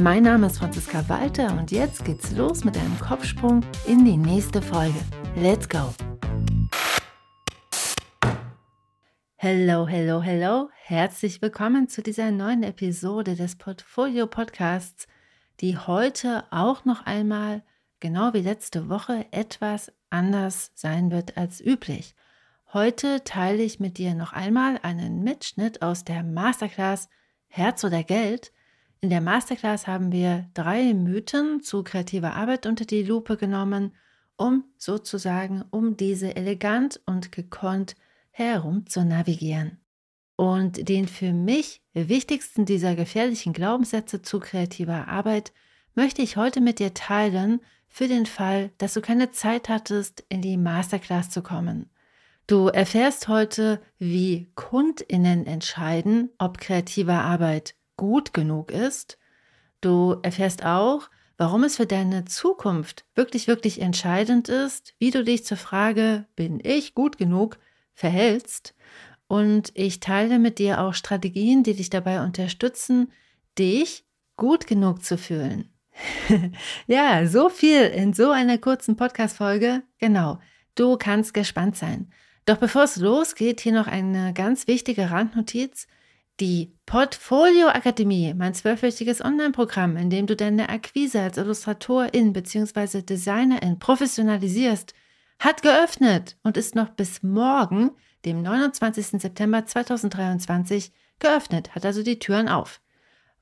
Mein Name ist Franziska Walter und jetzt geht's los mit einem Kopfsprung in die nächste Folge. Let's go! Hello, hello, hello. Herzlich willkommen zu dieser neuen Episode des Portfolio Podcasts, die heute auch noch einmal, genau wie letzte Woche, etwas anders sein wird als üblich. Heute teile ich mit dir noch einmal einen Mitschnitt aus der Masterclass Herz oder Geld. In der Masterclass haben wir drei Mythen zu kreativer Arbeit unter die Lupe genommen, um sozusagen um diese elegant und gekonnt herum zu navigieren. Und den für mich wichtigsten dieser gefährlichen Glaubenssätze zu kreativer Arbeit möchte ich heute mit dir teilen, für den Fall, dass du keine Zeit hattest, in die Masterclass zu kommen. Du erfährst heute, wie Kundinnen entscheiden, ob kreative Arbeit gut genug ist. Du erfährst auch, warum es für deine Zukunft wirklich, wirklich entscheidend ist, wie du dich zur Frage, bin ich gut genug, verhältst. Und ich teile mit dir auch Strategien, die dich dabei unterstützen, dich gut genug zu fühlen. ja, so viel in so einer kurzen Podcast-Folge. Genau. Du kannst gespannt sein. Doch bevor es losgeht, hier noch eine ganz wichtige Randnotiz. Die Portfolio Akademie, mein zwölfwöchiges Online-Programm, in dem du deine Akquise als Illustratorin bzw. Designerin professionalisierst, hat geöffnet und ist noch bis morgen, dem 29. September 2023, geöffnet, hat also die Türen auf.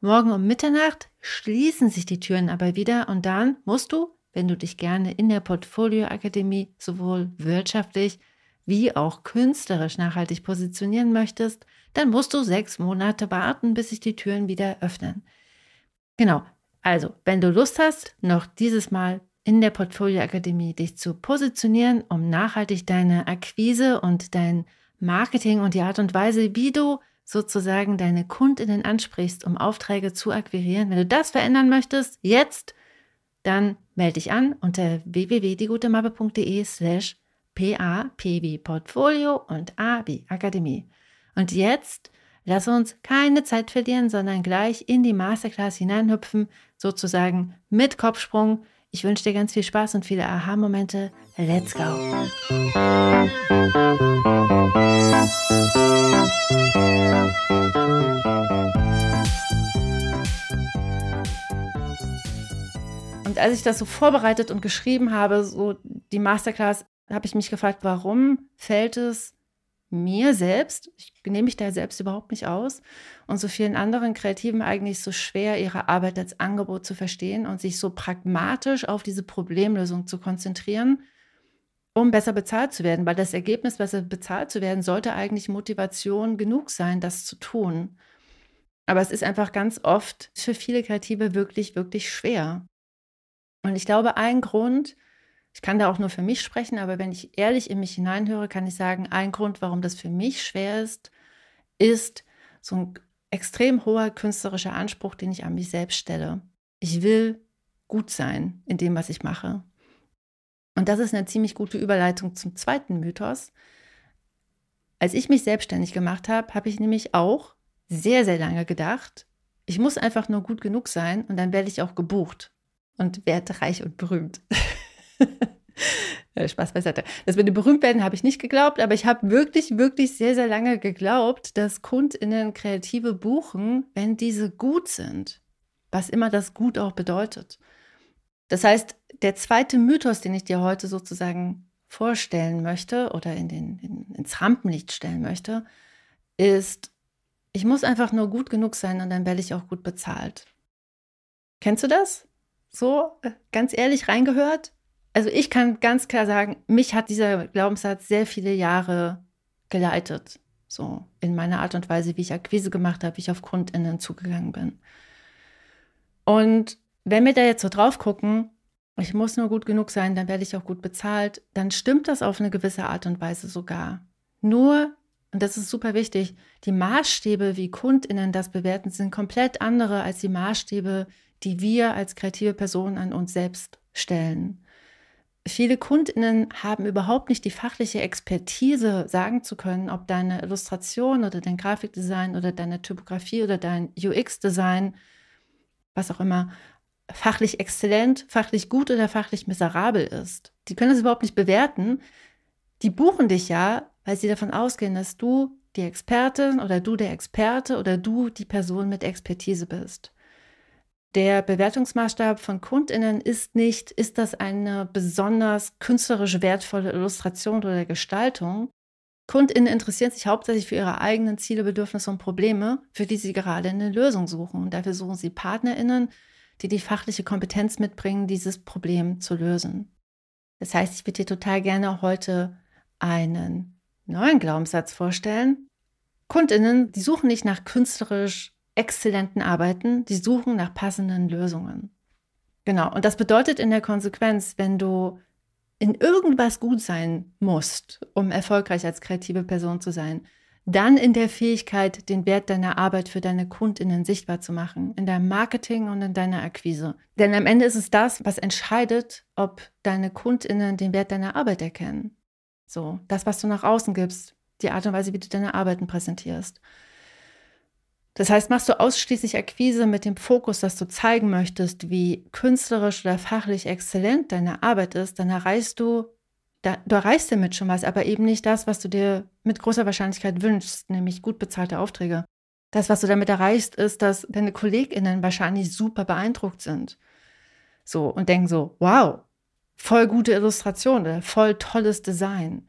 Morgen um Mitternacht schließen sich die Türen aber wieder und dann musst du, wenn du dich gerne in der Portfolio Akademie sowohl wirtschaftlich wie auch künstlerisch nachhaltig positionieren möchtest, dann musst du sechs Monate warten, bis sich die Türen wieder öffnen. Genau. Also, wenn du Lust hast, noch dieses Mal in der Portfolio Akademie dich zu positionieren, um nachhaltig deine Akquise und dein Marketing und die Art und Weise, wie du sozusagen deine Kundinnen ansprichst, um Aufträge zu akquirieren. Wenn du das verändern möchtest, jetzt, dann melde dich an unter www.diegutemappe.de slash PA, P wie Portfolio und A wie Akademie. Und jetzt lass uns keine Zeit verlieren, sondern gleich in die Masterclass hineinhüpfen, sozusagen mit Kopfsprung ich wünsche dir ganz viel Spaß und viele Aha-Momente. Let's go! Und als ich das so vorbereitet und geschrieben habe, so die Masterclass, habe ich mich gefragt, warum fällt es mir selbst, ich nehme mich da selbst überhaupt nicht aus, und so vielen anderen Kreativen eigentlich so schwer, ihre Arbeit als Angebot zu verstehen und sich so pragmatisch auf diese Problemlösung zu konzentrieren, um besser bezahlt zu werden. Weil das Ergebnis, besser bezahlt zu werden, sollte eigentlich Motivation genug sein, das zu tun. Aber es ist einfach ganz oft für viele Kreative wirklich, wirklich schwer. Und ich glaube, ein Grund, ich kann da auch nur für mich sprechen, aber wenn ich ehrlich in mich hineinhöre, kann ich sagen, ein Grund, warum das für mich schwer ist, ist so ein extrem hoher künstlerischer Anspruch, den ich an mich selbst stelle. Ich will gut sein in dem, was ich mache. Und das ist eine ziemlich gute Überleitung zum zweiten Mythos. Als ich mich selbstständig gemacht habe, habe ich nämlich auch sehr, sehr lange gedacht, ich muss einfach nur gut genug sein und dann werde ich auch gebucht und werde reich und berühmt. Spaß beiseite. Das mit dem Berühmtwerden habe ich nicht geglaubt, aber ich habe wirklich, wirklich sehr, sehr lange geglaubt, dass KundInnen Kreative buchen, wenn diese gut sind. Was immer das gut auch bedeutet. Das heißt, der zweite Mythos, den ich dir heute sozusagen vorstellen möchte oder in den, in, ins Rampenlicht stellen möchte, ist, ich muss einfach nur gut genug sein und dann werde ich auch gut bezahlt. Kennst du das? So, äh, ganz ehrlich reingehört? Also ich kann ganz klar sagen, mich hat dieser Glaubenssatz sehr viele Jahre geleitet. So in meiner Art und Weise, wie ich Akquise gemacht habe, wie ich auf KundInnen zugegangen bin. Und wenn wir da jetzt so drauf gucken, ich muss nur gut genug sein, dann werde ich auch gut bezahlt, dann stimmt das auf eine gewisse Art und Weise sogar. Nur, und das ist super wichtig, die Maßstäbe, wie KundInnen das bewerten, sind komplett andere als die Maßstäbe, die wir als kreative Personen an uns selbst stellen. Viele KundInnen haben überhaupt nicht die fachliche Expertise, sagen zu können, ob deine Illustration oder dein Grafikdesign oder deine Typografie oder dein UX-Design, was auch immer, fachlich exzellent, fachlich gut oder fachlich miserabel ist. Die können das überhaupt nicht bewerten. Die buchen dich ja, weil sie davon ausgehen, dass du die Expertin oder du der Experte oder du die Person mit Expertise bist. Der Bewertungsmaßstab von KundInnen ist nicht, ist das eine besonders künstlerisch wertvolle Illustration oder Gestaltung. KundInnen interessieren sich hauptsächlich für ihre eigenen Ziele, Bedürfnisse und Probleme, für die sie gerade eine Lösung suchen. Und dafür suchen sie PartnerInnen, die die fachliche Kompetenz mitbringen, dieses Problem zu lösen. Das heißt, ich würde dir total gerne heute einen neuen Glaubenssatz vorstellen. KundInnen, die suchen nicht nach künstlerisch exzellenten Arbeiten, die suchen nach passenden Lösungen. Genau, und das bedeutet in der Konsequenz, wenn du in irgendwas gut sein musst, um erfolgreich als kreative Person zu sein, dann in der Fähigkeit, den Wert deiner Arbeit für deine Kundinnen sichtbar zu machen, in deinem Marketing und in deiner Akquise. Denn am Ende ist es das, was entscheidet, ob deine Kundinnen den Wert deiner Arbeit erkennen. So, das, was du nach außen gibst, die Art und Weise, wie du deine Arbeiten präsentierst. Das heißt, machst du ausschließlich Akquise mit dem Fokus, dass du zeigen möchtest, wie künstlerisch oder fachlich exzellent deine Arbeit ist, dann erreichst du, da, du erreichst damit schon was, aber eben nicht das, was du dir mit großer Wahrscheinlichkeit wünschst, nämlich gut bezahlte Aufträge. Das, was du damit erreichst, ist, dass deine KollegInnen wahrscheinlich super beeindruckt sind. So und denken so, wow, voll gute Illustration oder voll tolles Design.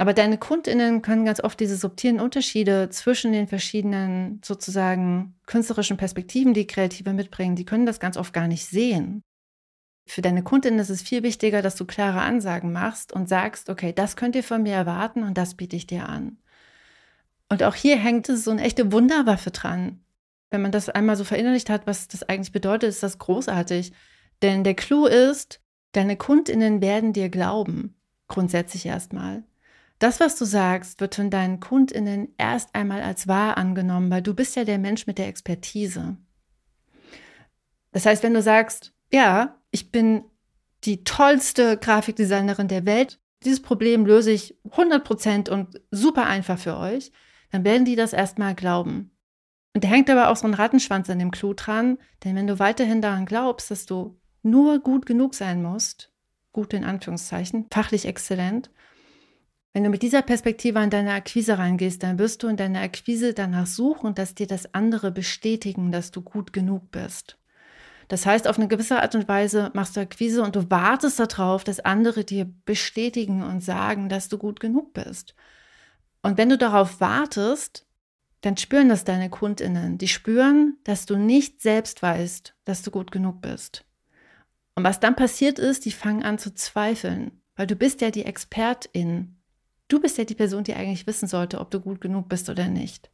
Aber deine KundInnen können ganz oft diese subtilen Unterschiede zwischen den verschiedenen sozusagen künstlerischen Perspektiven, die Kreative mitbringen, die können das ganz oft gar nicht sehen. Für deine KundInnen ist es viel wichtiger, dass du klare Ansagen machst und sagst, okay, das könnt ihr von mir erwarten und das biete ich dir an. Und auch hier hängt es so eine echte Wunderwaffe dran. Wenn man das einmal so verinnerlicht hat, was das eigentlich bedeutet, ist das großartig. Denn der Clou ist, deine KundInnen werden dir glauben. Grundsätzlich erstmal. Das, was du sagst, wird von deinen KundInnen erst einmal als wahr angenommen, weil du bist ja der Mensch mit der Expertise. Das heißt, wenn du sagst, ja, ich bin die tollste Grafikdesignerin der Welt, dieses Problem löse ich 100 Prozent und super einfach für euch, dann werden die das erstmal glauben. Und da hängt aber auch so ein Rattenschwanz an dem Clou dran, denn wenn du weiterhin daran glaubst, dass du nur gut genug sein musst, gut in Anführungszeichen, fachlich exzellent, wenn du mit dieser Perspektive an deine Akquise reingehst, dann wirst du in deiner Akquise danach suchen, dass dir das andere bestätigen, dass du gut genug bist. Das heißt, auf eine gewisse Art und Weise machst du Akquise und du wartest darauf, dass andere dir bestätigen und sagen, dass du gut genug bist. Und wenn du darauf wartest, dann spüren das deine Kundinnen. Die spüren, dass du nicht selbst weißt, dass du gut genug bist. Und was dann passiert ist, die fangen an zu zweifeln, weil du bist ja die Expertin Du bist ja die Person, die eigentlich wissen sollte, ob du gut genug bist oder nicht.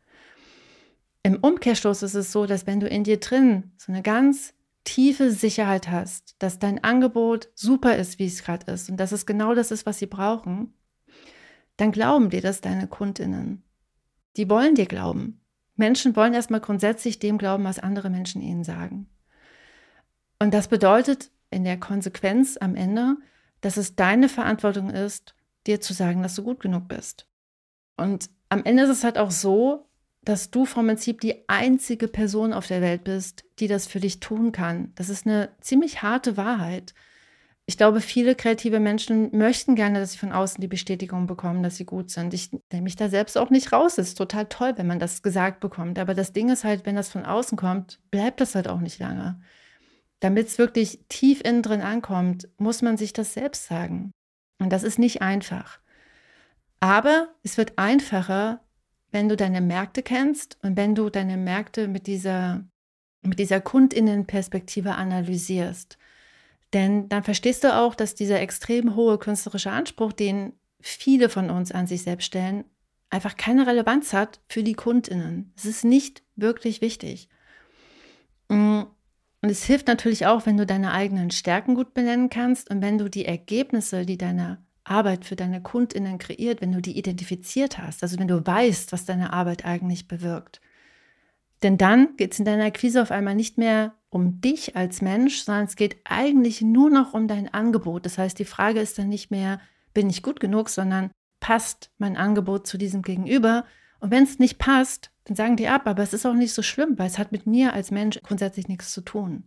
Im Umkehrschluss ist es so, dass wenn du in dir drin so eine ganz tiefe Sicherheit hast, dass dein Angebot super ist, wie es gerade ist und dass es genau das ist, was sie brauchen, dann glauben dir das deine Kundinnen. Die wollen dir glauben. Menschen wollen erstmal grundsätzlich dem glauben, was andere Menschen ihnen sagen. Und das bedeutet in der Konsequenz am Ende, dass es deine Verantwortung ist, dir zu sagen, dass du gut genug bist. Und am Ende ist es halt auch so, dass du vom Prinzip die einzige Person auf der Welt bist, die das für dich tun kann. Das ist eine ziemlich harte Wahrheit. Ich glaube, viele kreative Menschen möchten gerne, dass sie von außen die Bestätigung bekommen, dass sie gut sind. Ich nehme mich da selbst auch nicht raus. Es ist total toll, wenn man das gesagt bekommt. Aber das Ding ist halt, wenn das von außen kommt, bleibt das halt auch nicht lange. Damit es wirklich tief innen drin ankommt, muss man sich das selbst sagen. Und das ist nicht einfach. Aber es wird einfacher, wenn du deine Märkte kennst und wenn du deine Märkte mit dieser, mit dieser Kundinnenperspektive analysierst. Denn dann verstehst du auch, dass dieser extrem hohe künstlerische Anspruch, den viele von uns an sich selbst stellen, einfach keine Relevanz hat für die Kundinnen. Es ist nicht wirklich wichtig. Mm, Und es hilft natürlich auch, wenn du deine eigenen Stärken gut benennen kannst und wenn du die Ergebnisse, die deine Arbeit für deine Kundinnen kreiert, wenn du die identifiziert hast, also wenn du weißt, was deine Arbeit eigentlich bewirkt. Denn dann geht es in deiner Akquise auf einmal nicht mehr um dich als Mensch, sondern es geht eigentlich nur noch um dein Angebot. Das heißt, die Frage ist dann nicht mehr, bin ich gut genug, sondern passt mein Angebot zu diesem Gegenüber? Und wenn es nicht passt, dann sagen die ab, aber es ist auch nicht so schlimm, weil es hat mit mir als Mensch grundsätzlich nichts zu tun.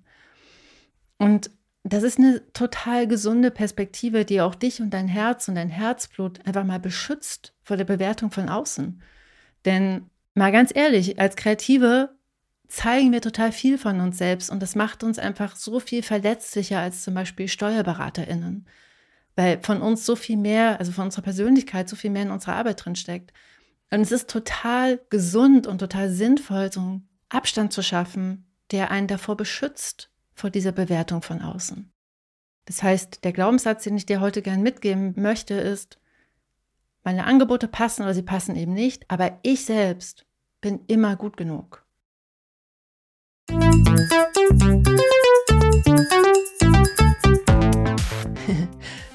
Und das ist eine total gesunde Perspektive, die auch dich und dein Herz und dein Herzblut einfach mal beschützt vor der Bewertung von außen. Denn mal ganz ehrlich, als Kreative zeigen wir total viel von uns selbst und das macht uns einfach so viel verletzlicher als zum Beispiel SteuerberaterInnen. Weil von uns so viel mehr, also von unserer Persönlichkeit, so viel mehr in unserer Arbeit drin steckt. Und es ist total gesund und total sinnvoll, so einen Abstand zu schaffen, der einen davor beschützt, vor dieser Bewertung von außen. Das heißt, der Glaubenssatz, den ich dir heute gern mitgeben möchte, ist, meine Angebote passen oder sie passen eben nicht, aber ich selbst bin immer gut genug.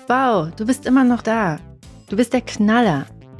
wow, du bist immer noch da. Du bist der Knaller.